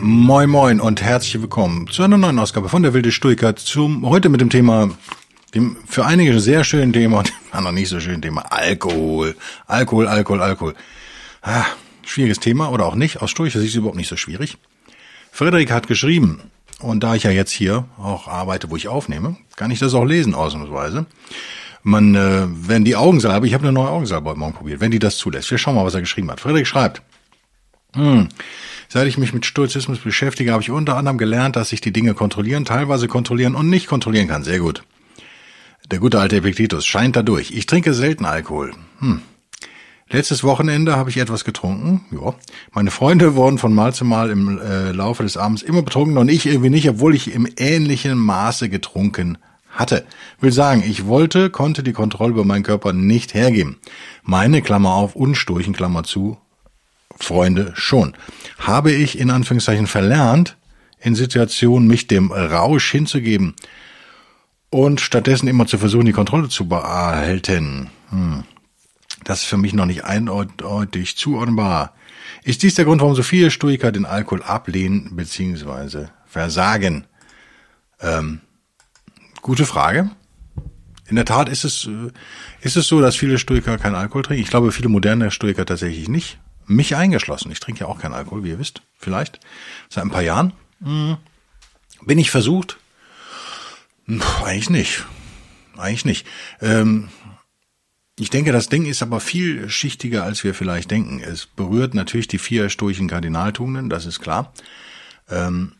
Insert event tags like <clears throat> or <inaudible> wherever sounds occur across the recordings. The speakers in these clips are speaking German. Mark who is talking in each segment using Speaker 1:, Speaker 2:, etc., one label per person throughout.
Speaker 1: Moin Moin und herzlich willkommen zu einer neuen Ausgabe von der Wilde Stoiker zum heute mit dem Thema dem für einige sehr schönen Thema und anderen nicht so schönen Thema Alkohol. Alkohol, Alkohol, Alkohol. Ah, schwieriges Thema oder auch nicht. Aus Sicht ist es überhaupt nicht so schwierig. Frederik hat geschrieben, und da ich ja jetzt hier auch arbeite, wo ich aufnehme, kann ich das auch lesen ausnahmsweise. Man, äh, wenn die Augensalbe, ich habe eine neue Augensalbe heute Morgen probiert, wenn die das zulässt. Wir schauen mal, was er geschrieben hat. Frederik schreibt, hm, Seit ich mich mit Stoizismus beschäftige, habe ich unter anderem gelernt, dass ich die Dinge kontrollieren, teilweise kontrollieren und nicht kontrollieren kann. Sehr gut. Der gute alte Epiktetus scheint dadurch. Ich trinke selten Alkohol. Hm. Letztes Wochenende habe ich etwas getrunken. Ja. Meine Freunde wurden von Mal zu Mal im äh, Laufe des Abends immer betrunken und ich irgendwie nicht, obwohl ich im ähnlichen Maße getrunken hatte. Will sagen, ich wollte, konnte die Kontrolle über meinen Körper nicht hergeben. Meine Klammer auf, unsturchen Klammer zu, Freunde schon. Habe ich in Anführungszeichen verlernt, in Situationen mich dem Rausch hinzugeben und stattdessen immer zu versuchen, die Kontrolle zu behalten. Hm. Das ist für mich noch nicht eindeutig zuordnenbar. Ist dies der Grund, warum so viele Stoiker den Alkohol ablehnen bzw. versagen? Ähm, gute Frage. In der Tat ist es, äh, ist es so, dass viele Stoiker keinen Alkohol trinken. Ich glaube, viele moderne Stoiker tatsächlich nicht. Mich eingeschlossen. Ich trinke ja auch keinen Alkohol, wie ihr wisst. Vielleicht. Seit ein paar Jahren. Hm. Bin ich versucht? Puh, eigentlich nicht. Eigentlich nicht. Ähm, ich denke, das Ding ist aber viel schichtiger, als wir vielleicht denken. Es berührt natürlich die vier stoischen Kardinaltugenden, das ist klar. Ähm,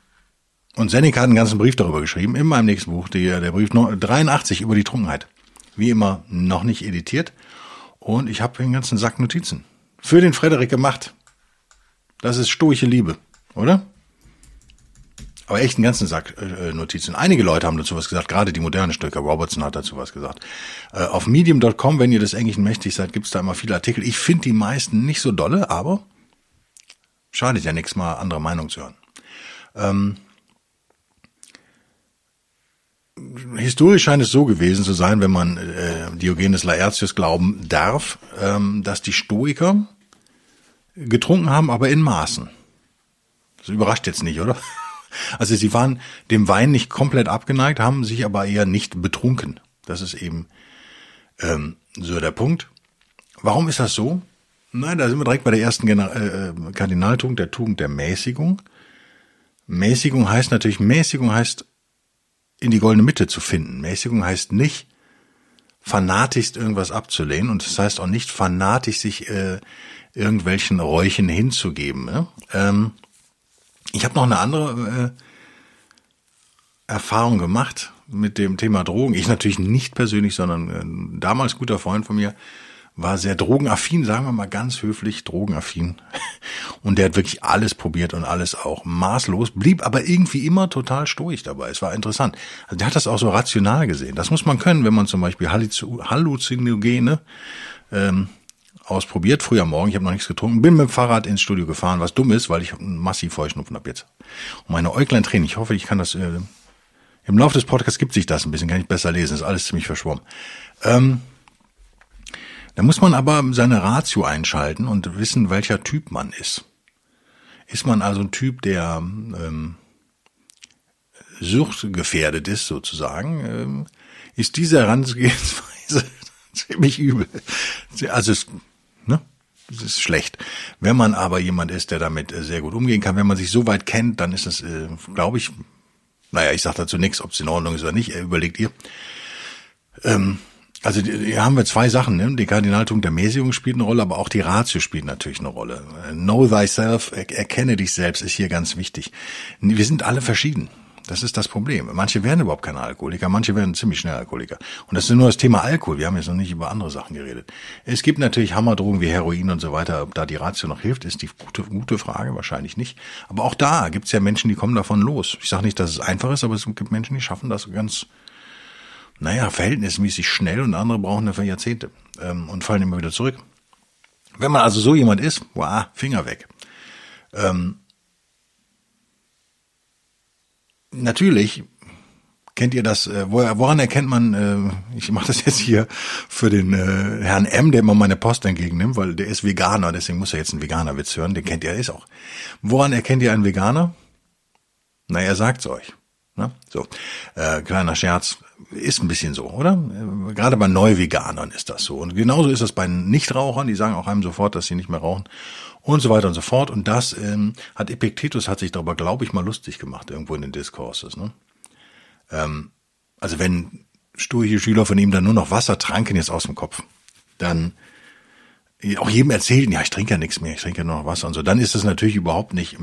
Speaker 1: und Seneca hat einen ganzen Brief darüber geschrieben, in meinem nächsten Buch, der, der Brief 83 über die Trunkenheit. Wie immer noch nicht editiert. Und ich habe den ganzen Sack Notizen für den Frederik gemacht. Das ist stoische Liebe, oder? Aber echt einen ganzen Sack äh, Notizen. Einige Leute haben dazu was gesagt, gerade die moderne Stöcker. Robertson hat dazu was gesagt. Äh, auf medium.com, wenn ihr des Englischen mächtig seid, gibt's da immer viele Artikel. Ich finde die meisten nicht so dolle, aber schadet ja nichts, mal andere Meinung zu hören. Ähm, historisch scheint es so gewesen zu sein, wenn man äh, Diogenes Laertius glauben darf, ähm, dass die Stoiker getrunken haben, aber in Maßen. Das überrascht jetzt nicht, oder? <laughs> Also sie waren dem Wein nicht komplett abgeneigt, haben sich aber eher nicht betrunken. Das ist eben ähm, so der Punkt. Warum ist das so? Nein, da sind wir direkt bei der ersten Gener äh, äh Kardinaltugend, der Tugend der Mäßigung. Mäßigung heißt natürlich, Mäßigung heißt in die goldene Mitte zu finden. Mäßigung heißt nicht, fanatisch irgendwas abzulehnen und das heißt auch nicht fanatisch sich äh, irgendwelchen Räuchen hinzugeben. Ne? Ähm, ich habe noch eine andere äh, Erfahrung gemacht mit dem Thema Drogen. Ich natürlich nicht persönlich, sondern ein damals guter Freund von mir war sehr drogenaffin, sagen wir mal ganz höflich, drogenaffin. <laughs> Und der hat wirklich alles probiert und alles auch maßlos, blieb aber irgendwie immer total stoisch dabei. Es war interessant. Also der hat das auch so rational gesehen. Das muss man können, wenn man zum Beispiel Halluzinogene ähm, ausprobiert. Früher Morgen, ich habe noch nichts getrunken, bin mit dem Fahrrad ins Studio gefahren, was dumm ist, weil ich massiv Heuschnupfen habe jetzt. Und meine Äuglein tränen. Ich hoffe, ich kann das... Äh, Im Laufe des Podcasts gibt sich das ein bisschen, kann ich besser lesen. ist alles ziemlich verschwommen. Ähm, da muss man aber seine Ratio einschalten und wissen, welcher Typ man ist. Ist man also ein Typ, der ähm, suchtgefährdet ist, sozusagen, ähm, ist diese Herangehensweise <laughs> ziemlich übel. Also es, ist schlecht. Wenn man aber jemand ist, der damit sehr gut umgehen kann, wenn man sich so weit kennt, dann ist es, äh, glaube ich, naja, ich sage dazu nichts, ob es in Ordnung ist oder nicht, überlegt ihr. Ähm, also hier haben wir zwei Sachen. Ne? Die Kardinaltung der Mäßigung spielt eine Rolle, aber auch die Ratio spielt natürlich eine Rolle. Know thyself, erkenne dich selbst, ist hier ganz wichtig. Wir sind alle verschieden. Das ist das Problem. Manche werden überhaupt keine Alkoholiker, manche werden ziemlich schnell Alkoholiker. Und das ist nur das Thema Alkohol. Wir haben jetzt noch nicht über andere Sachen geredet. Es gibt natürlich Hammerdrogen wie Heroin und so weiter. Ob da die Ratio noch hilft, ist die gute, gute Frage. Wahrscheinlich nicht. Aber auch da gibt es ja Menschen, die kommen davon los. Ich sage nicht, dass es einfach ist, aber es gibt Menschen, die schaffen das ganz, naja, verhältnismäßig schnell und andere brauchen dafür Jahrzehnte ähm, und fallen immer wieder zurück. Wenn man also so jemand ist, wow, Finger weg. Ähm, natürlich kennt ihr das, äh, woran erkennt man, äh, ich mache das jetzt hier für den äh, Herrn M, der immer meine Post entgegennimmt, weil der ist Veganer, deswegen muss er jetzt einen Veganer-Witz hören, den kennt ihr, ist auch. Woran erkennt ihr einen Veganer? Na, er sagt's euch. Ne? So, äh, kleiner Scherz, ist ein bisschen so, oder? Äh, gerade bei Neuveganern ist das so. Und genauso ist es bei Nichtrauchern, die sagen auch einem sofort, dass sie nicht mehr rauchen und so weiter und so fort. Und das ähm, hat Epictetus hat sich darüber, glaube ich, mal lustig gemacht, irgendwo in den Discourses. Ne? Ähm, also wenn stoische Schüler von ihm dann nur noch Wasser tranken jetzt aus dem Kopf, dann auch jedem erzählen, ja, ich trinke ja nichts mehr, ich trinke ja nur noch Wasser und so, dann ist das natürlich überhaupt nicht,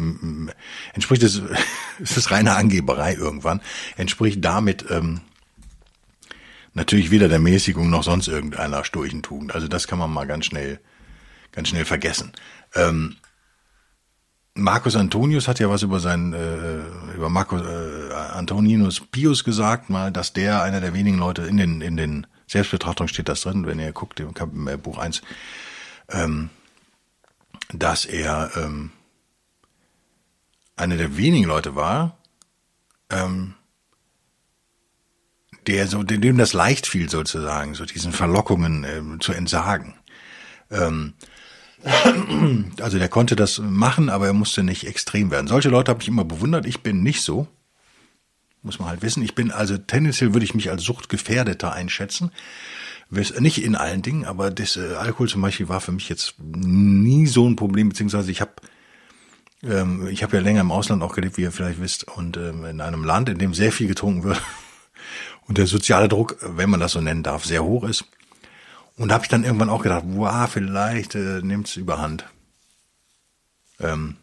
Speaker 1: entspricht das, <laughs> ist das reine Angeberei irgendwann, entspricht damit ähm, natürlich weder der Mäßigung noch sonst irgendeiner stoischen Tugend. Also das kann man mal ganz schnell, ganz schnell vergessen. Ähm, Marcus Antonius hat ja was über seinen äh, über Marcus äh, Antoninus Pius gesagt, mal, dass der einer der wenigen Leute in den in den Selbstbetrachtungen steht das drin, wenn ihr guckt im, im äh, Buch 1, ähm, dass er ähm, einer der wenigen Leute war, ähm, der so dem das leicht fiel sozusagen, so diesen Verlockungen äh, zu entsagen. Ähm, also der konnte das machen, aber er musste nicht extrem werden. Solche Leute habe ich immer bewundert. Ich bin nicht so. Muss man halt wissen. Ich bin also tendenziell würde ich mich als Suchtgefährdeter einschätzen. Nicht in allen Dingen, aber das äh, Alkohol zum Beispiel war für mich jetzt nie so ein Problem, beziehungsweise ich habe ähm, ich habe ja länger im Ausland auch gelebt, wie ihr vielleicht wisst, und ähm, in einem Land, in dem sehr viel getrunken wird <laughs> und der soziale Druck, wenn man das so nennen darf, sehr hoch ist. Und da habe ich dann irgendwann auch gedacht, wow, vielleicht äh, nimmt's überhand. Ähm,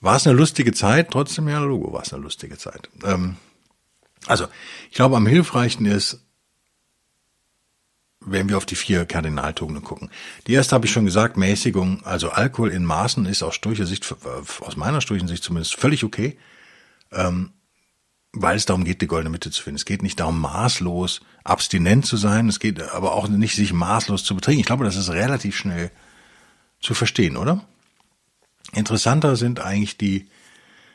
Speaker 1: war es eine lustige Zeit? Trotzdem, ja, Logo war es eine lustige Zeit. Ähm, also, ich glaube, am hilfreichsten ist, wenn wir auf die vier Kardinaltugenden gucken. Die erste habe ich schon gesagt, Mäßigung, also Alkohol in Maßen ist aus Sicht, aus meiner sturchen Sicht zumindest, völlig okay. Ähm, weil es darum geht, die goldene Mitte zu finden. Es geht nicht darum, maßlos abstinent zu sein. Es geht aber auch nicht, sich maßlos zu betrinken. Ich glaube, das ist relativ schnell zu verstehen, oder? Interessanter sind eigentlich die,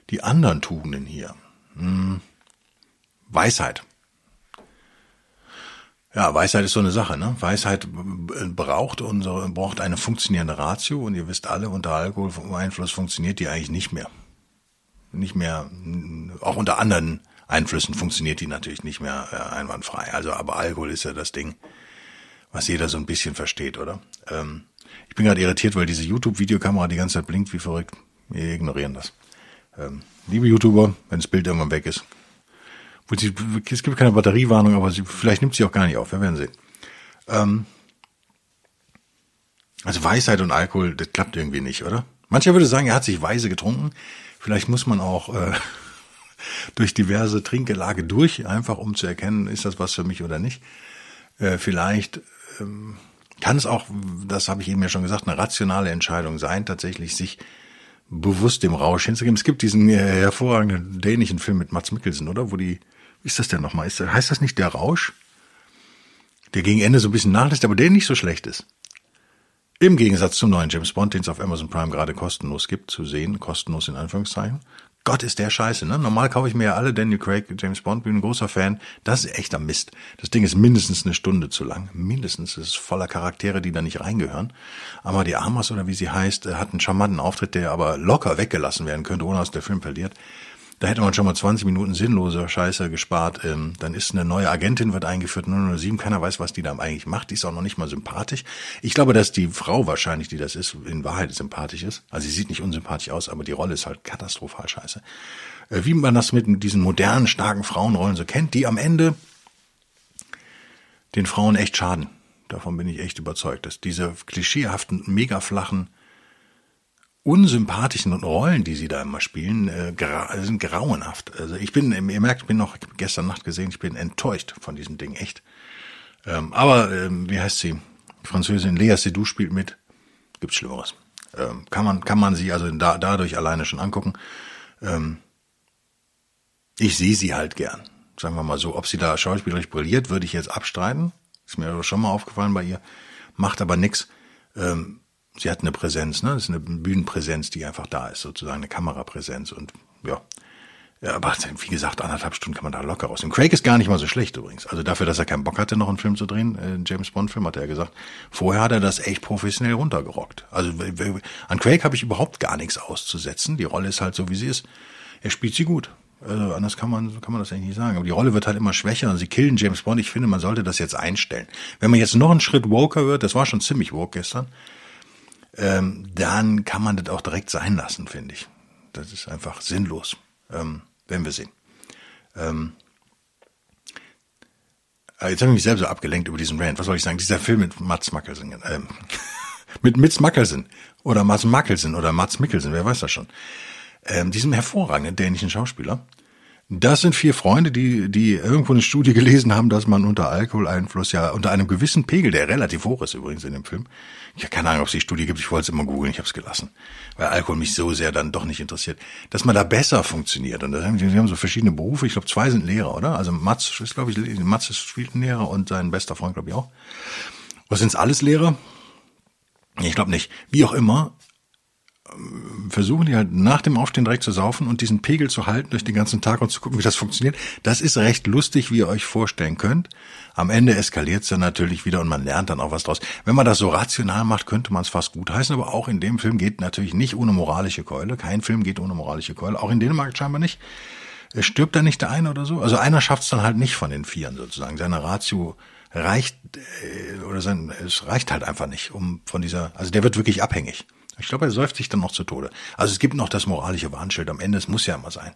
Speaker 1: die anderen Tugenden hier. Hm. Weisheit. Ja, Weisheit ist so eine Sache, ne? Weisheit braucht unsere, braucht eine funktionierende Ratio und ihr wisst alle, unter Alkoholeinfluss funktioniert die eigentlich nicht mehr nicht mehr, auch unter anderen Einflüssen funktioniert die natürlich nicht mehr äh, einwandfrei. Also, aber Alkohol ist ja das Ding, was jeder so ein bisschen versteht, oder? Ähm, ich bin gerade irritiert, weil diese YouTube-Videokamera die ganze Zeit blinkt wie verrückt. Wir ignorieren das. Ähm, liebe YouTuber, wenn das Bild irgendwann weg ist. Es gibt keine Batteriewarnung, aber sie, vielleicht nimmt sie auch gar nicht auf. Wir werden sehen. Ähm, also Weisheit und Alkohol, das klappt irgendwie nicht, oder? Mancher würde sagen, er hat sich weise getrunken. Vielleicht muss man auch äh, <laughs> durch diverse Trinkgelage durch, einfach um zu erkennen, ist das was für mich oder nicht. Äh, vielleicht ähm, kann es auch, das habe ich eben ja schon gesagt, eine rationale Entscheidung sein, tatsächlich sich bewusst dem Rausch hinzugeben. Es gibt diesen äh, hervorragenden dänischen Film mit Mats Mikkelsen, oder? Wo die, wie ist das denn nochmal? Ist, heißt das nicht der Rausch? Der gegen Ende so ein bisschen nachlässt, aber der nicht so schlecht ist. Im Gegensatz zum neuen James Bond, den es auf Amazon Prime gerade kostenlos gibt, zu sehen, kostenlos in Anführungszeichen. Gott ist der Scheiße, ne? Normal kaufe ich mir ja alle Daniel Craig, James Bond, bin ein großer Fan. Das ist echter Mist. Das Ding ist mindestens eine Stunde zu lang. Mindestens. Es ist voller Charaktere, die da nicht reingehören. Aber die Amas oder wie sie heißt, hat einen charmanten Auftritt, der aber locker weggelassen werden könnte, ohne dass der Film verliert. Da hätte man schon mal 20 Minuten sinnloser Scheiße gespart. Ähm, dann ist eine neue Agentin, wird eingeführt, 007, keiner weiß, was die da eigentlich macht. Die ist auch noch nicht mal sympathisch. Ich glaube, dass die Frau wahrscheinlich, die das ist, in Wahrheit sympathisch ist. Also sie sieht nicht unsympathisch aus, aber die Rolle ist halt katastrophal scheiße. Äh, wie man das mit diesen modernen, starken Frauenrollen so kennt, die am Ende den Frauen echt schaden. Davon bin ich echt überzeugt, dass diese klischeehaften, mega flachen unsympathischen Rollen, die sie da immer spielen, äh, gra sind grauenhaft. Also ich bin, ihr merkt, ich bin noch gestern Nacht gesehen, ich bin enttäuscht von diesem Ding, echt. Ähm, aber ähm, wie heißt sie? Französin Lea Seydoux spielt mit. Gibt's Schlimmeres. Ähm, kann man kann man sie also da, dadurch alleine schon angucken. Ähm, ich sehe sie halt gern, sagen wir mal so. Ob sie da schauspielerisch brilliert, würde ich jetzt abstreiten. Ist mir schon mal aufgefallen bei ihr. Macht aber nix. Ähm, sie hat eine Präsenz, ne? Das ist eine Bühnenpräsenz, die einfach da ist, sozusagen eine Kamerapräsenz und ja. Ja, aber <laughs> wie gesagt, anderthalb Stunden kann man da locker rausnehmen. Craig ist gar nicht mal so schlecht übrigens. Also dafür, dass er keinen Bock hatte, noch einen Film zu drehen, äh, James Bond Film, hat er gesagt. Vorher hat er das echt professionell runtergerockt. Also an Craig habe ich überhaupt gar nichts auszusetzen. Die Rolle ist halt so, wie sie ist. Er spielt sie gut. Also anders kann man, kann man das eigentlich nicht sagen. Aber die Rolle wird halt immer schwächer und sie killen James Bond. Ich finde, man sollte das jetzt einstellen. Wenn man jetzt noch einen Schritt woker wird, das war schon ziemlich woke gestern, ähm, dann kann man das auch direkt sein lassen, finde ich. Das ist einfach sinnlos, ähm, wenn wir sehen. Ähm, äh, jetzt habe ich mich selber so abgelenkt über diesen Rand. Was soll ich sagen? Dieser Film mit Mats Mikkelsen, ähm, <laughs> mit Mats Mikkelsen oder Mats Mikkelsen oder Mats Mikkelsen, wer weiß das schon. Ähm, diesem hervorragenden dänischen Schauspieler, das sind vier Freunde, die, die irgendwo eine Studie gelesen haben, dass man unter Alkoholeinfluss ja unter einem gewissen Pegel, der relativ hoch ist übrigens in dem Film. Ich habe keine Ahnung, ob es die Studie gibt, ich wollte es immer googeln, ich habe es gelassen, weil Alkohol mich so sehr dann doch nicht interessiert, dass man da besser funktioniert. Und haben, sie haben so verschiedene Berufe, ich glaube zwei sind Lehrer, oder? Also Mats ist, glaube ich, Mats ist spielt Lehrer und sein bester Freund, glaube ich, auch. Was sind's alles Lehrer? Ich glaube nicht. Wie auch immer, versuchen die halt nach dem Aufstehen direkt zu saufen und diesen Pegel zu halten durch den ganzen Tag und zu gucken, wie das funktioniert. Das ist recht lustig, wie ihr euch vorstellen könnt. Am Ende eskaliert es dann natürlich wieder und man lernt dann auch was draus. Wenn man das so rational macht, könnte man es fast gut heißen, aber auch in dem Film geht natürlich nicht ohne moralische Keule. Kein Film geht ohne moralische Keule. Auch in Dänemark scheinbar nicht. Es stirbt da nicht der eine oder so. Also einer schafft es dann halt nicht von den Vieren sozusagen. Seine Ratio reicht äh, oder sein, es reicht halt einfach nicht, um von dieser, also der wird wirklich abhängig. Ich glaube, er säuft sich dann noch zu Tode. Also es gibt noch das moralische Warnschild am Ende, es muss ja immer sein.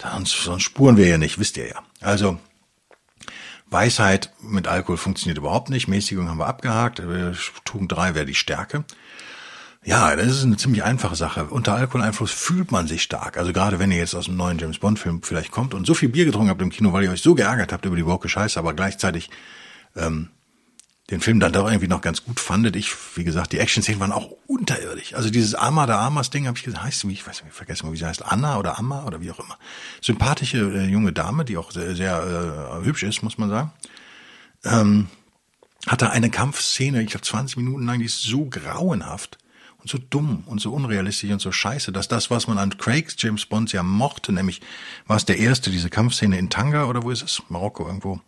Speaker 1: Sonst, sonst spuren wir ja nicht, wisst ihr ja. Also Weisheit mit Alkohol funktioniert überhaupt nicht. Mäßigung haben wir abgehakt. Tugend 3 wäre die Stärke. Ja, das ist eine ziemlich einfache Sache. Unter Alkoholeinfluss fühlt man sich stark. Also gerade wenn ihr jetzt aus einem neuen James Bond Film vielleicht kommt und so viel Bier getrunken habt im Kino, weil ihr euch so geärgert habt über die woke Scheiße, aber gleichzeitig ähm, den Film dann doch irgendwie noch ganz gut fandet. Ich, wie gesagt, die Action-Szenen waren auch unterirdisch. Also dieses Ama da Amas Ding habe ich gesagt, heißt wie, ich weiß nicht, ich vergesse mal, wie sie heißt, Anna oder Amma oder wie auch immer. Sympathische äh, junge Dame, die auch sehr, sehr äh, hübsch ist, muss man sagen. Ähm, hatte eine Kampfszene, ich glaube 20 Minuten lang, die ist so grauenhaft und so dumm und so unrealistisch und so scheiße, dass das, was man an Craigs James Bond ja mochte, nämlich war es der erste, diese Kampfszene in Tanga oder wo ist es? Marokko irgendwo,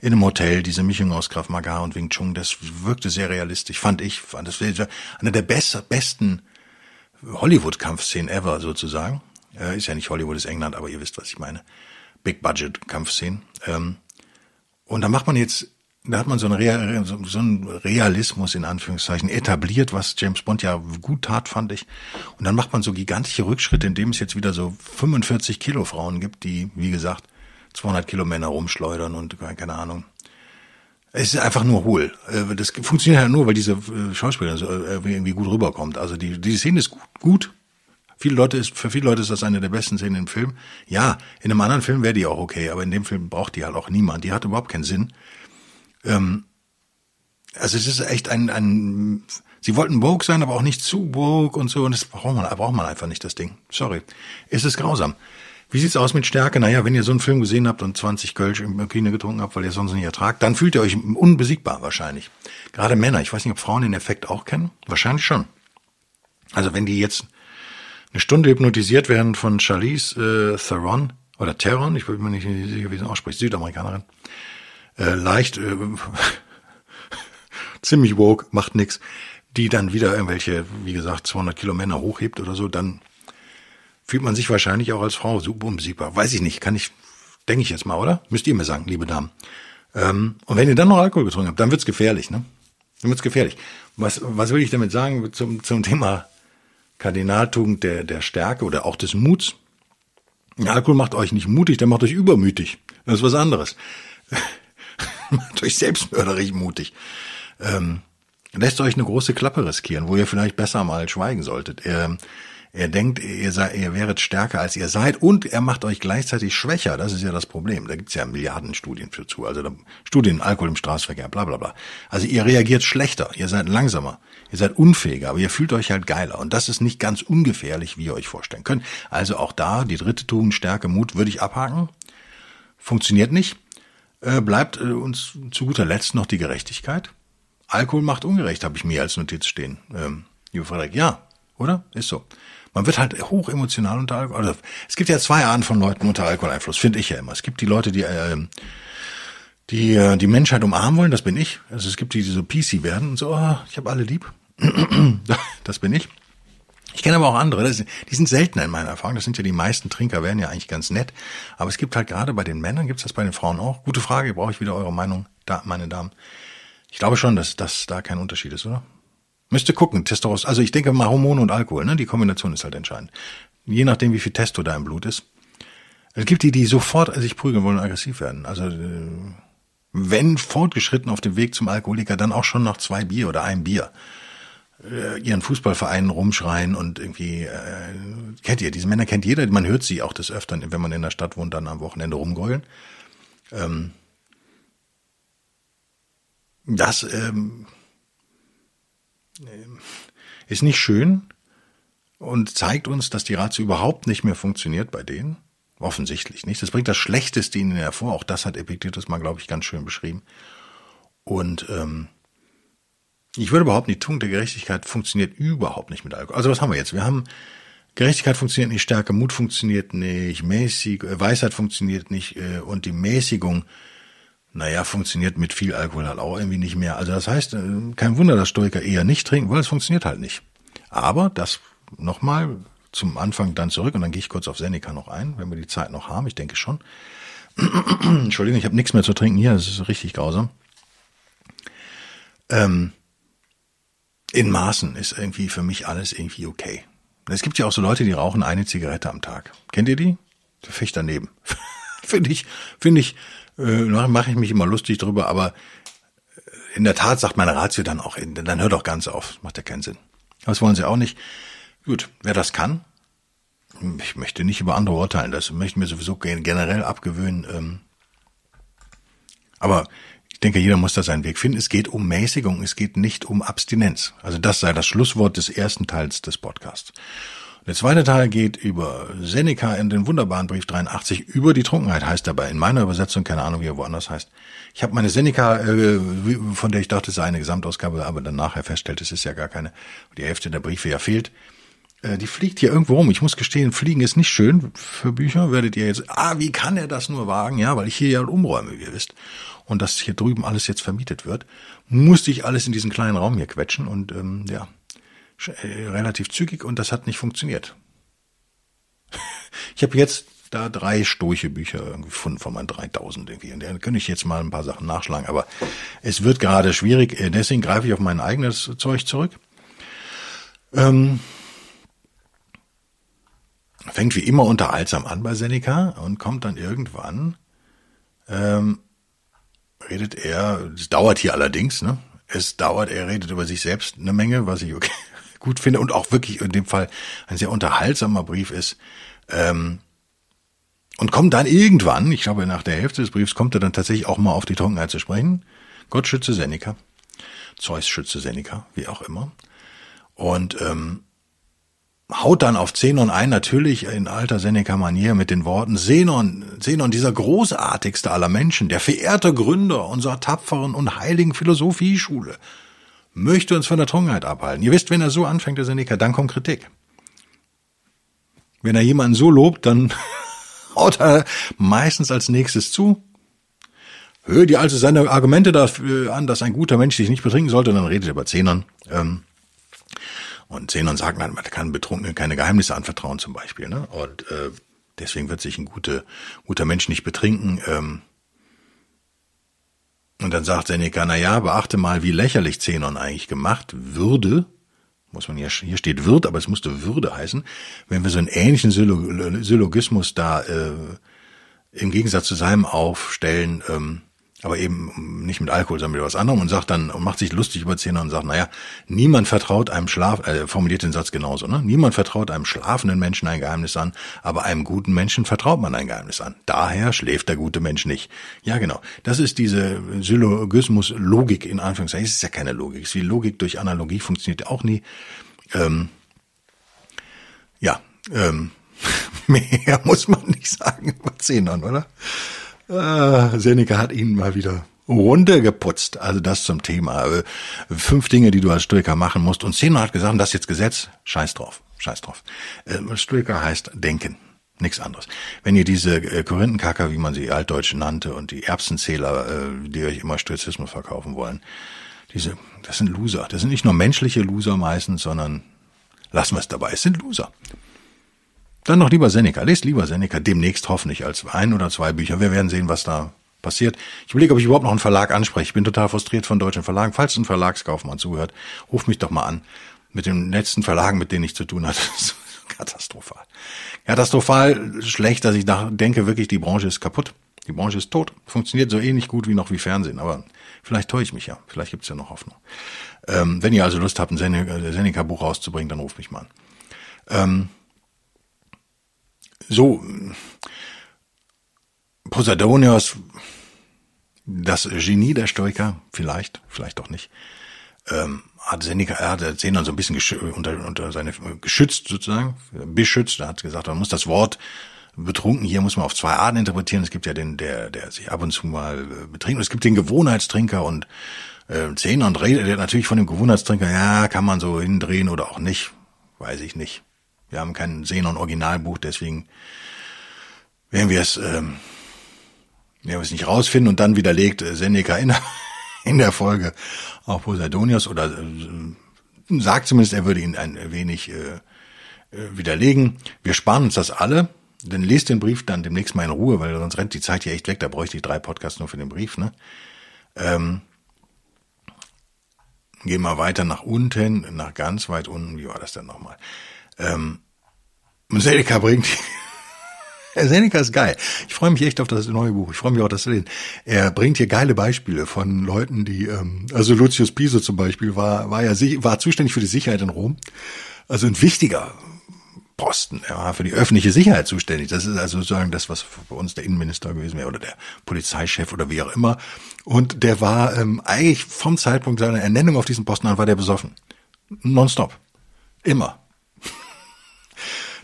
Speaker 1: in einem Hotel, diese Mischung aus Graf Maga und Wing Chun, das wirkte sehr realistisch, fand ich, fand das eine der best, besten Hollywood-Kampfszenen ever sozusagen. Äh, ist ja nicht Hollywood, ist England, aber ihr wisst, was ich meine. Big Budget Kampfszenen. Ähm, und da macht man jetzt da hat man so einen, Realismus in Anführungszeichen etabliert, was James Bond ja gut tat, fand ich. Und dann macht man so gigantische Rückschritte, indem es jetzt wieder so 45 Kilo Frauen gibt, die, wie gesagt, 200 Kilo Männer rumschleudern und keine Ahnung. Es ist einfach nur hohl. Äh, das funktioniert ja nur, weil diese äh, Schauspielerin so äh, irgendwie gut rüberkommt. Also die, die Szene ist gut, gut. Viele Leute ist, für viele Leute ist das eine der besten Szenen im Film. Ja, in einem anderen Film wäre die auch okay, aber in dem Film braucht die halt auch niemand. Die hat überhaupt keinen Sinn. Ähm, also es ist echt ein, ein, sie wollten woke sein, aber auch nicht zu woke und so, und das braucht man, braucht man einfach nicht, das Ding. Sorry. Es ist grausam. Wie sieht's aus mit Stärke? Naja, wenn ihr so einen Film gesehen habt und 20 Kölsch im Kino getrunken habt, weil ihr sonst nicht ertragt, dann fühlt ihr euch unbesiegbar wahrscheinlich. Gerade Männer. Ich weiß nicht, ob Frauen den Effekt auch kennen. Wahrscheinlich schon. Also wenn die jetzt eine Stunde hypnotisiert werden von Charlize äh, Theron oder Theron, ich bin mir nicht sicher, wie sie ausspricht, Südamerikanerin, äh, leicht, äh, <laughs> ziemlich woke, macht nix, die dann wieder irgendwelche, wie gesagt, 200 Kilo Männer hochhebt oder so, dann fühlt man sich wahrscheinlich auch als Frau super unbesiegbar. Weiß ich nicht, kann ich, denke ich jetzt mal, oder? Müsst ihr mir sagen, liebe Damen. Ähm, und wenn ihr dann noch Alkohol getrunken habt, dann wird's gefährlich, ne? Dann wird's gefährlich. Was, was will ich damit sagen zum, zum Thema Kardinaltugend der, der Stärke oder auch des Muts? Alkohol macht euch nicht mutig, der macht euch übermütig. Das ist was anderes. <laughs> durch selbstmörderisch mutig. Ähm, lässt euch eine große Klappe riskieren, wo ihr vielleicht besser mal schweigen solltet. Er, er denkt, ihr, sei, ihr wäret stärker als ihr seid und er macht euch gleichzeitig schwächer. Das ist ja das Problem. Da gibt's ja Milliarden Studien für zu. Also Studien Alkohol im Straßenverkehr, bla bla bla. Also ihr reagiert schlechter, ihr seid langsamer, ihr seid unfähiger, aber ihr fühlt euch halt geiler. Und das ist nicht ganz ungefährlich, wie ihr euch vorstellen könnt. Also auch da, die dritte Tugend, Stärke, Mut, würde ich abhaken. Funktioniert nicht. Äh, bleibt äh, uns zu guter Letzt noch die Gerechtigkeit. Alkohol macht ungerecht, habe ich mir als Notiz stehen. Ähm, liebe Frederik, ja, oder? Ist so. Man wird halt hoch emotional unter Alkohol. Also, es gibt ja zwei Arten von Leuten unter Alkoholeinfluss, finde ich ja immer. Es gibt die Leute, die äh, die äh, die Menschheit umarmen wollen, das bin ich. Also es gibt die, die so PC werden und so, oh, ich habe alle lieb. <clears throat> das bin ich. Ich kenne aber auch andere, das, die sind seltener in meiner Erfahrung. Das sind ja die meisten Trinker, werden ja eigentlich ganz nett. Aber es gibt halt gerade bei den Männern, gibt es das bei den Frauen auch? Gute Frage, brauche ich wieder eure Meinung, da, meine Damen. Ich glaube schon, dass, dass da kein Unterschied ist, oder? Müsste gucken, Testosteron. Also ich denke mal Hormone und Alkohol, ne? Die Kombination ist halt entscheidend. Je nachdem, wie viel Testo da im Blut ist. Es gibt die, die sofort sich prügeln wollen und aggressiv werden. Also äh, wenn fortgeschritten auf dem Weg zum Alkoholiker, dann auch schon nach zwei Bier oder einem Bier ihren Fußballvereinen rumschreien und irgendwie äh, kennt ihr diese Männer kennt jeder man hört sie auch des öfteren wenn man in der Stadt wohnt dann am Wochenende rumgreulen ähm, das ähm, ist nicht schön und zeigt uns, dass die Ratio überhaupt nicht mehr funktioniert bei denen. Offensichtlich nicht. Das bringt das Schlechteste ihnen hervor. Auch das hat Epiktetus mal, glaube ich, ganz schön beschrieben. Und ähm, ich würde behaupten, die Tugend der Gerechtigkeit funktioniert überhaupt nicht mit Alkohol. Also was haben wir jetzt? Wir haben Gerechtigkeit funktioniert nicht, Stärke, Mut funktioniert nicht, mäßig, äh, Weisheit funktioniert nicht äh, und die Mäßigung, naja, funktioniert mit viel Alkohol halt auch irgendwie nicht mehr. Also das heißt, äh, kein Wunder, dass Stoiker eher nicht trinken, weil es funktioniert halt nicht. Aber das nochmal zum Anfang dann zurück und dann gehe ich kurz auf Seneca noch ein, wenn wir die Zeit noch haben, ich denke schon. <clears throat> Entschuldigung, ich habe nichts mehr zu trinken hier, das ist richtig grausam. Ähm, in Maßen ist irgendwie für mich alles irgendwie okay. Es gibt ja auch so Leute, die rauchen eine Zigarette am Tag. Kennt ihr die? Ficht daneben. <laughs> finde ich, finde ich, äh, mache ich mich immer lustig drüber, aber in der Tat sagt meine Ratio dann auch, dann hört doch ganz auf. Macht ja keinen Sinn. Das wollen sie auch nicht. Gut, wer das kann, ich möchte nicht über andere urteilen, das möchte ich mir sowieso generell abgewöhnen. Ähm, aber denke, jeder muss da seinen Weg finden. Es geht um Mäßigung, es geht nicht um Abstinenz. Also das sei das Schlusswort des ersten Teils des Podcasts. Der zweite Teil geht über Seneca in den wunderbaren Brief 83 über die Trunkenheit, heißt dabei in meiner Übersetzung, keine Ahnung, wie er woanders heißt. Ich habe meine Seneca, äh, von der ich dachte, es sei eine Gesamtausgabe, aber dann nachher feststellt, es ist ja gar keine, die Hälfte der Briefe ja fehlt. Äh, die fliegt hier irgendwo rum. Ich muss gestehen, Fliegen ist nicht schön für Bücher. Werdet ihr jetzt, ah, wie kann er das nur wagen? Ja, weil ich hier ja umräume, wie ihr wisst und dass hier drüben alles jetzt vermietet wird, musste ich alles in diesen kleinen Raum hier quetschen und ähm, ja, äh, relativ zügig und das hat nicht funktioniert. <laughs> Ich habe jetzt da drei stoische Bücher gefunden von meinen 3000 irgendwie. Und da könnte ich jetzt mal ein paar Sachen nachschlagen. Aber es wird gerade schwierig. Äh, deswegen greife ich auf mein eigenes Zeug zurück. Ähm, fängt wie immer unterhaltsam an bei Seneca und kommt dann irgendwann ähm, redet er, es dauert hier allerdings, ne? Es dauert, er redet über sich selbst eine Menge, was ich okay, <laughs> gut finde und auch wirklich in dem Fall ein sehr unterhaltsamer Brief ist. Ähm, und kommt dann irgendwann, ich glaube nach der Hälfte des Briefs, kommt er dann tatsächlich auch mal auf die Trockenheit zu sprechen. Gott schütze Seneca, Zeus schütze Seneca, wie auch immer. Und ähm, haut dann auf Zenon ein, natürlich in alter Seneca-Manier mit den Worten, Zenon, Zenon, dieser großartigste aller Menschen, der verehrte Gründer unserer tapferen und heiligen Philosophieschule, möchte uns von der Trunkenheit abhalten. Ihr wisst, wenn er so anfängt, der Seneca, dann kommt Kritik. Wenn er jemanden so lobt, dann <laughs> haut er meistens als nächstes zu. Hört ihr also seine Argumente dafür an, dass ein guter Mensch sich nicht betrinken sollte, dann redet er über Zenon. Ähm, und Zenon sagt, man, kann Betrunkenen keine Geheimnisse anvertrauen zum Beispiel. Ne? Und äh, deswegen wird sich ein gute, guter Mensch nicht betrinken. Ähm, und dann sagt Seneca, na ja, beachte mal, wie lächerlich Zenon eigentlich gemacht würde. Muss man hier, hier steht wird, aber es musste Würde heißen. Wenn wir so einen ähnlichen Syllogismus da äh, im Gegensatz zu seinem aufstellen, ähm, aber eben nicht mit Alkohol, sondern mit was anderem und sagt dann und macht sich lustig über Zehner und sagt, naja, niemand vertraut einem Schlaf, äh, formuliert den Satz genauso, ne? Niemand vertraut einem schlafenden Menschen ein Geheimnis an, aber einem guten Menschen vertraut man ein Geheimnis an. Daher schläft der gute Mensch nicht. Ja, genau. Das ist diese Syllogismus-Logik in Anführungszeichen. Es ist ja keine Logik. Es ist wie Logik durch Analogie funktioniert auch nie. Ähm, ja, ähm, <laughs> mehr muss man nicht sagen über Zehnern, oder? Äh, Seneca hat ihn mal wieder runtergeputzt. Also das zum Thema. Äh, fünf Dinge, die du als Stoiker machen musst. Und Zehnor hat gesagt, das ist jetzt Gesetz. Scheiß drauf. Scheiß drauf. Äh, Stoiker heißt denken. Nichts anderes. Wenn ihr diese äh, Korinthenkacker, wie man sie altdeutsch nannte, und die Erbsenzähler, äh, die euch immer Stoizismus verkaufen wollen, diese, das sind Loser. Das sind nicht nur menschliche Loser meistens, sondern lassen wir es dabei. Es sind Loser. Dann noch lieber Seneca. Lest lieber Seneca demnächst hoffentlich als ein oder zwei Bücher. Wir werden sehen, was da passiert. Ich überlege, ob ich überhaupt noch einen Verlag anspreche. Ich bin total frustriert von deutschen Verlagen. Falls ein Verlagskaufmann zuhört, ruf mich doch mal an. Mit den letzten Verlagen, mit denen ich zu tun hatte. <laughs> Katastrophal. Katastrophal schlecht, dass ich denke, wirklich, die Branche ist kaputt. Die Branche ist tot. Funktioniert so ähnlich gut wie noch wie Fernsehen. Aber vielleicht täusche ich mich ja. Vielleicht gibt's ja noch Hoffnung. Ähm, wenn ihr also Lust habt, ein Seneca-Buch rauszubringen, dann ruft mich mal an. Ähm, so, Posadonios, das Genie der Stoiker, vielleicht, vielleicht auch nicht, ähm, hat Seneca, er hat Zenon so ein bisschen unter, unter seine, geschützt sozusagen, beschützt, er hat gesagt, man muss das Wort betrunken hier muss man auf zwei Arten interpretieren. Es gibt ja den, der, der sich ab und zu mal äh, betrinkt. Es gibt den Gewohnheitstrinker und äh, und redet natürlich von dem Gewohnheitstrinker, ja, kann man so hindrehen oder auch nicht. Weiß ich nicht. Wir haben kein Xenon Originalbuch, deswegen werden wir es, ähm, werden wir es nicht rausfinden und dann widerlegt äh, Seneca in, <laughs> in der Folge auch Poseidonius oder äh, sagt zumindest, er würde ihn ein wenig äh, äh, widerlegen. Wir sparen uns das alle, denn lest den Brief dann demnächst mal in Ruhe, weil sonst rennt die Zeit hier echt weg. Da bräuchte ich drei Podcasts nur für den Brief. Ne? Ähm, gehen wir weiter nach unten, nach ganz weit unten. Wie war das denn nochmal? Ähm, Seneca bringt. <laughs> Seneca ist geil. Ich freue mich echt auf das neue Buch. Ich freue mich auch, das zu lesen. Er bringt hier geile Beispiele von Leuten, die, ähm, also Lucius Piso zum Beispiel war, war ja war zuständig für die Sicherheit in Rom. Also ein wichtiger Posten. Er war für die öffentliche Sicherheit zuständig. Das ist also sozusagen das, was bei uns der Innenminister gewesen wäre oder der Polizeichef oder wie auch immer. Und der war ähm, eigentlich vom Zeitpunkt seiner Ernennung auf diesen Posten an war der besoffen. Nonstop. Immer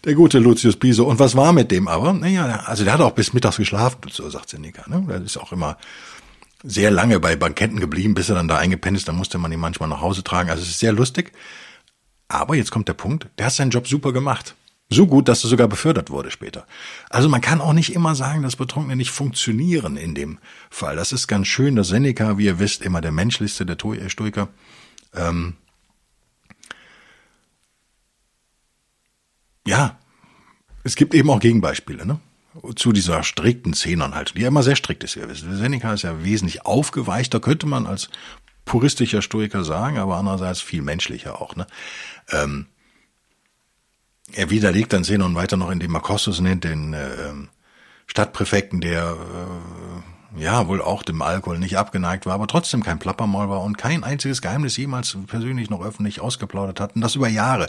Speaker 1: der gute Lucius Piso. Und was war mit dem aber? Naja, also der hat auch bis mittags geschlafen, so sagt Seneca. Ne? Der ist auch immer sehr lange bei Banketten geblieben, bis er dann da eingepennt ist. Dann musste man ihn manchmal nach Hause tragen. Also es ist sehr lustig. Aber jetzt kommt der Punkt, der hat seinen Job super gemacht. So gut, dass er sogar befördert wurde später. Also man kann auch nicht immer sagen, dass Betrunkene nicht funktionieren in dem Fall. Das ist ganz schön, dass Seneca, wie ihr wisst, immer der menschlichste der Stoiker, ähm, ja, es gibt eben auch Gegenbeispiele, ne? Zu dieser strikten Zehnernhaltung, die ja immer sehr strikt ist. Ihr wisst, Seneca ist ja wesentlich aufgeweichter, könnte man als puristischer Stoiker sagen, aber andererseits viel menschlicher auch, ne? Ähm, er widerlegt dann Zenon weiter noch, indem er Kostus nennt, den äh, ähm, Stadtpräfekten, der äh, ja, wohl auch dem Alkohol nicht abgeneigt war, aber trotzdem kein Plappermaul war und kein einziges Geheimnis jemals persönlich noch öffentlich ausgeplaudert hat, und das über Jahre.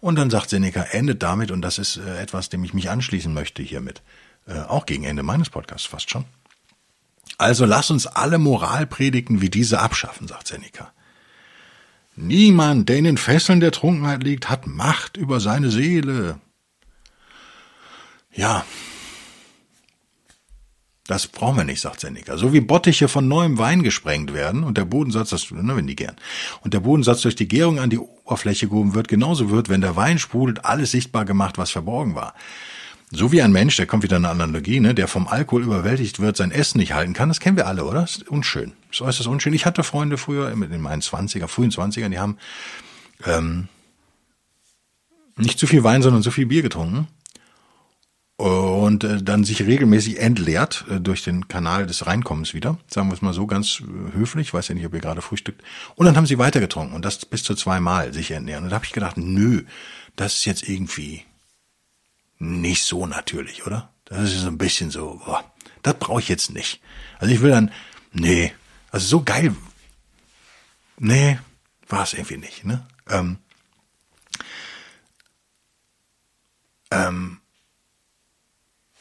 Speaker 1: Und dann sagt Seneca, endet damit, und das ist äh, etwas, dem ich mich anschließen möchte hiermit, äh, auch gegen Ende meines Podcasts fast schon. Also lass uns alle Moralpredigten wie diese abschaffen, sagt Seneca. Niemand, der in den Fesseln der Trunkenheit liegt, hat Macht über seine Seele. Ja, das brauchen wir nicht, sagt Seneca. So wie Bottiche von neuem Wein gesprengt werden und der Bodensatz, das ne, wenn die gern, und der Bodensatz durch die Gärung an die Oberfläche gehoben wird, genauso wird, wenn der Wein sprudelt, alles sichtbar gemacht, was verborgen war. So wie ein Mensch, der kommt wieder eine Analogie, ne, der vom Alkohol überwältigt wird, sein Essen nicht halten kann, das kennen wir alle, oder? Das ist unschön. Das ist äußerst unschön. Ich hatte Freunde früher, in meinen Zwanziger, frühen Zwanzigern, die haben ähm, nicht zu viel Wein, sondern zu viel Bier getrunken und äh, dann sich regelmäßig entleert äh, durch den Kanal des Reinkommens wieder, sagen wir es mal so ganz äh, höflich, weiß ja nicht, ob ihr gerade frühstückt. Und dann haben sie weitergetrunken und das bis zu zweimal sich entleeren. Und da habe ich gedacht, nö, das ist jetzt irgendwie nicht so natürlich, oder? Das ist so ein bisschen so, boah, das brauche ich jetzt nicht. Also ich will dann Nee, also so geil. Nee, war es irgendwie nicht, ne? Ähm, ähm,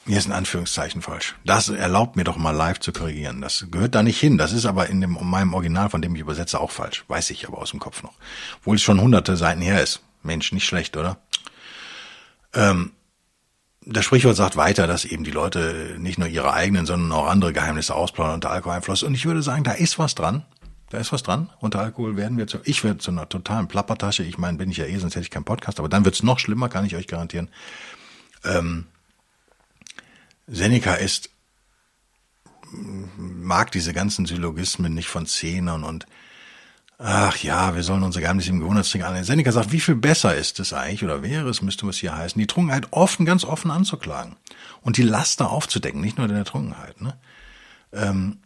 Speaker 1: hier ist ein Anführungszeichen falsch. Das erlaubt mir doch mal live zu korrigieren. Das gehört da nicht hin. Das ist aber in dem, in meinem Original, von dem ich übersetze, auch falsch. Weiß ich aber aus dem Kopf noch. Obwohl es schon hunderte Seiten her ist. Mensch, nicht schlecht, oder? Ähm, das Sprichwort sagt weiter, dass eben die Leute nicht nur ihre eigenen, sondern auch andere Geheimnisse ausplaudern unter Alkoholeinfluss. Und ich würde sagen, da ist was dran. Da ist was dran. Unter Alkohol werden wir zu, ich werde zu einer totalen Plappertasche. Ich meine, bin ich ja eh, sonst hätte ich keinen Podcast. Aber dann wird's noch schlimmer, kann ich euch garantieren. Ähm, Seneca ist, mag diese ganzen Syllogismen nicht von Zehnern und ach ja, wir sollen unser Geheimnis im Gewohnheitstrick annehmen. Seneca sagt, wie viel besser ist es eigentlich, oder wäre es, müsste es hier heißen, die Trunkenheit offen, ganz offen anzuklagen und die Laster aufzudecken, nicht nur in der Trunkenheit. Ne? Ähm,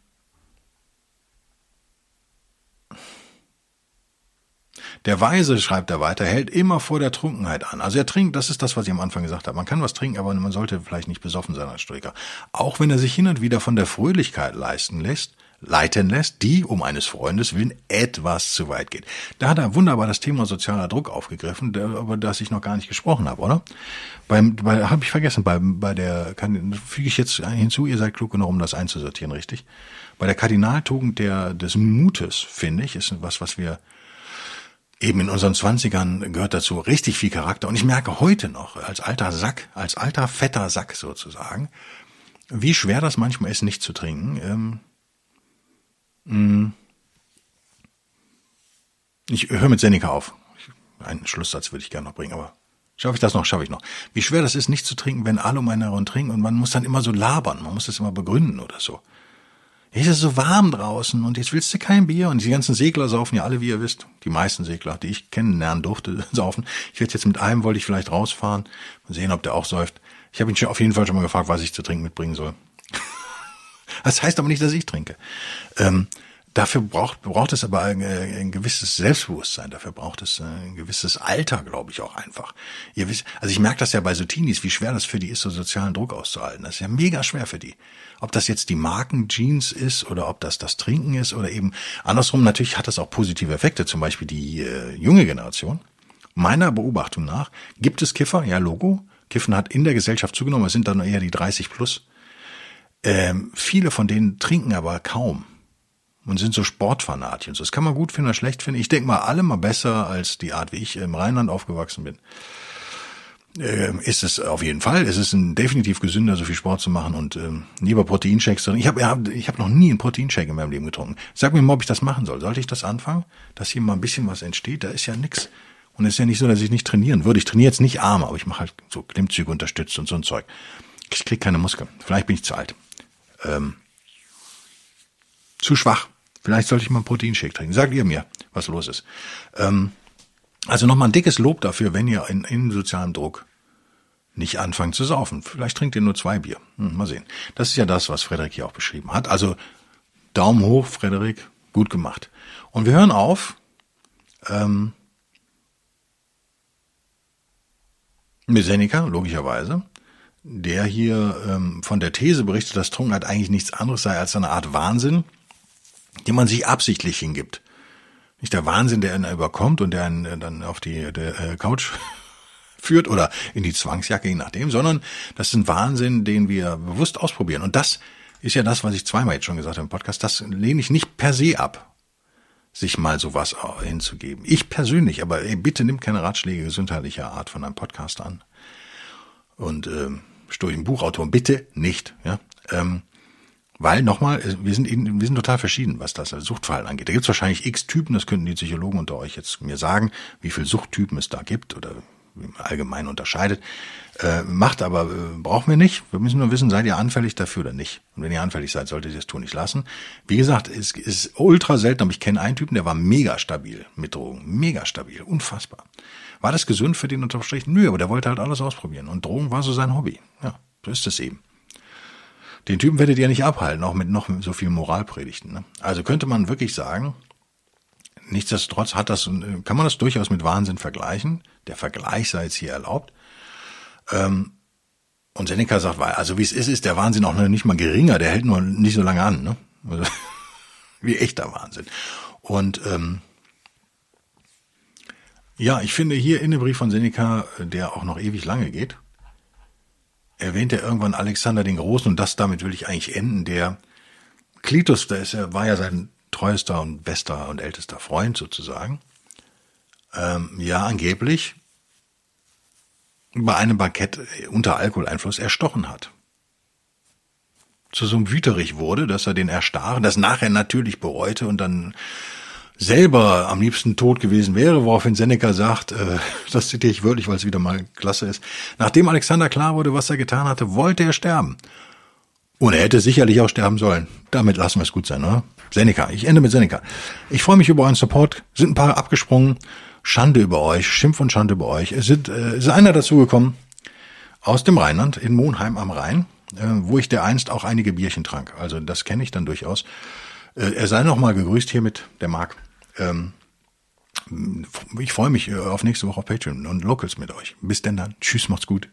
Speaker 1: Der Weise, schreibt er weiter, hält immer vor der Trunkenheit an. Also er trinkt, das ist das, was ich am Anfang gesagt habe. Man kann was trinken, aber man sollte vielleicht nicht besoffen sein als Stoiker. Auch wenn er sich hin und wieder von der Fröhlichkeit leisten lässt, leiten lässt, die um eines Freundes willen etwas zu weit geht. Da hat er wunderbar das Thema sozialer Druck aufgegriffen, über das ich noch gar nicht gesprochen habe, oder? Beim, bei, habe ich vergessen, bei, bei der, kann, füge ich jetzt hinzu, ihr seid klug genug, um das einzusortieren, richtig? Bei der Kardinaltugend der, des Mutes, finde ich, ist was, was wir eben in unseren Zwanzigern gehört dazu richtig viel Charakter. Und ich merke heute noch, als alter Sack, als alter fetter Sack sozusagen, wie schwer das manchmal ist, nicht zu trinken. Ähm, mm. ich höre mit Seneca auf. Einen Schlusssatz würde ich gerne noch bringen, aber schaffe ich das noch, schaffe ich noch. Wie schwer das ist, nicht zu trinken, wenn alle um einen herum trinken und man muss dann immer so labern, man muss das immer begründen oder so. Es ist so warm draußen und jetzt willst du kein Bier. Und die ganzen Segler saufen ja alle, wie ihr wisst. Die meisten Segler, die ich kennenlernen durfte, <laughs> saufen. Ich werde jetzt mit einem, wollte ich vielleicht rausfahren und sehen, ob der auch säuft. Ich habe ihn schon auf jeden Fall schon mal gefragt, was ich zu trinken mitbringen soll. <laughs> das heißt aber nicht, dass ich trinke. Ähm, Dafür braucht, braucht es aber ein, ein gewisses Selbstbewusstsein, dafür braucht es ein gewisses Alter, glaube ich, auch einfach. Ihr wisst, also ich merke das ja bei so Teenies, wie schwer das für die ist, so sozialen Druck auszuhalten. Das ist ja mega schwer für die. Ob das jetzt die Markenjeans ist oder ob das das Trinken ist oder eben andersrum, natürlich hat das auch positive Effekte, zum Beispiel die äh, junge Generation. Meiner Beobachtung nach gibt es Kiffer, ja Logo. Kiffen hat in der Gesellschaft zugenommen, es sind dann eher die 30 plus. Ähm, viele von denen trinken aber kaum und sind so Sportfanatien. Das kann man gut finden oder schlecht finden. Ich denke mal, alle mal besser als die Art, wie ich im Rheinland aufgewachsen bin. Ähm, ist es auf jeden Fall. Es ist ein, definitiv gesünder, so viel Sport zu machen und ähm, lieber Proteinshakes drin. Ich habe hab, ich hab noch nie einen Proteinshake in meinem Leben getrunken. Sag mir mal, ob ich das machen soll. Sollte ich das anfangen? Dass hier mal ein bisschen was entsteht? Da ist ja nix. Und es ist ja nicht so, dass ich nicht trainieren würde. Ich trainiere jetzt nicht arm, aber ich mache halt so Klimmzüge unterstützt und so ein Zeug. Ich krieg keine Muskeln. Vielleicht bin ich zu alt. Ähm, zu schwach. Vielleicht sollte ich mal einen Proteinshake trinken. Sagt ihr mir, was los ist. Ähm, also nochmal ein dickes Lob dafür, wenn ihr in, in sozialem Druck nicht anfangt zu saufen. Vielleicht trinkt ihr nur zwei Bier. Hm, mal sehen. Das ist ja das, was Frederik hier auch beschrieben hat. Also Daumen hoch, Frederik, gut gemacht. Und wir hören auf ähm, mit Seneca, logischerweise, der hier ähm, von der These berichtet, dass Trunkenheit eigentlich nichts anderes sei als eine Art Wahnsinn, die man sich absichtlich hingibt. Nicht der Wahnsinn, der einen überkommt und der einen äh, dann auf die der, äh, Couch <laughs> führt oder in die Zwangsjacke, je nachdem, sondern das ist ein Wahnsinn, den wir bewusst ausprobieren. Und das ist ja das, was ich zweimal jetzt schon gesagt habe im Podcast, das lehne ich nicht per se ab, sich mal sowas hinzugeben. Ich persönlich, aber ey, bitte nimmt keine Ratschläge gesundheitlicher Art von einem Podcast an. Und ähm, Sturchen Buchautor, bitte nicht. Ja? Ähm, weil nochmal, wir sind, wir sind total verschieden, was das Suchtverhalten angeht. Da gibt es wahrscheinlich x Typen, das könnten die Psychologen unter euch jetzt mir sagen, wie viel Suchttypen es da gibt oder wie man allgemein unterscheidet. Äh, macht aber, äh, brauchen wir nicht. Wir müssen nur wissen, seid ihr anfällig dafür oder nicht. Und wenn ihr anfällig seid, solltet ihr das tun nicht lassen. Wie gesagt, es ist ultra selten, aber ich kenne einen Typen, der war mega stabil mit Drogen. Mega stabil, unfassbar. War das gesund für den unterm? Nö, aber der wollte halt alles ausprobieren. Und Drogen war so sein Hobby. Ja, so ist es eben. Den Typen werdet ihr nicht abhalten, auch mit noch so viel Moralpredigten. Ne? Also könnte man wirklich sagen, nichtsdestotrotz hat das, kann man das durchaus mit Wahnsinn vergleichen. Der Vergleich sei jetzt hier erlaubt. Ähm, und Seneca sagt, also wie es ist, ist der Wahnsinn auch nicht mal geringer, der hält nur nicht so lange an. Ne? Also, <laughs> wie echter Wahnsinn. Und ähm, ja, ich finde hier in dem Brief von Seneca, der auch noch ewig lange geht, erwähnt er irgendwann Alexander den Großen und das damit will ich eigentlich enden, der Klitus, der ist, war ja sein treuester und bester und ältester Freund sozusagen, ähm, ja angeblich bei einem Bankett unter Alkoholeinfluss erstochen hat. Zu so einem Wüterich wurde, dass er den erstach, das nachher natürlich bereute und dann selber am liebsten tot gewesen wäre, woraufhin Seneca sagt, äh, <laughs> das zitiere ich wörtlich, weil es wieder mal klasse ist, nachdem Alexander klar wurde, was er getan hatte, wollte er sterben. Und er hätte sicherlich auch sterben sollen. Damit lassen wir es gut sein, oder? Seneca, ich ende mit Seneca. Ich freue mich über euren Support, sind ein paar abgesprungen, Schande über euch, Schimpf und Schande über euch. Es sind, äh, ist einer dazugekommen aus dem Rheinland, in Monheim am Rhein, äh, wo ich dereinst auch einige Bierchen trank. Also das kenne ich dann durchaus. Äh, er sei noch mal gegrüßt hiermit, der Marc ähm, ich freue mich äh, auf nächste Woche auf Patreon und Locals mit euch. Bis denn dann. Tschüss, macht's gut.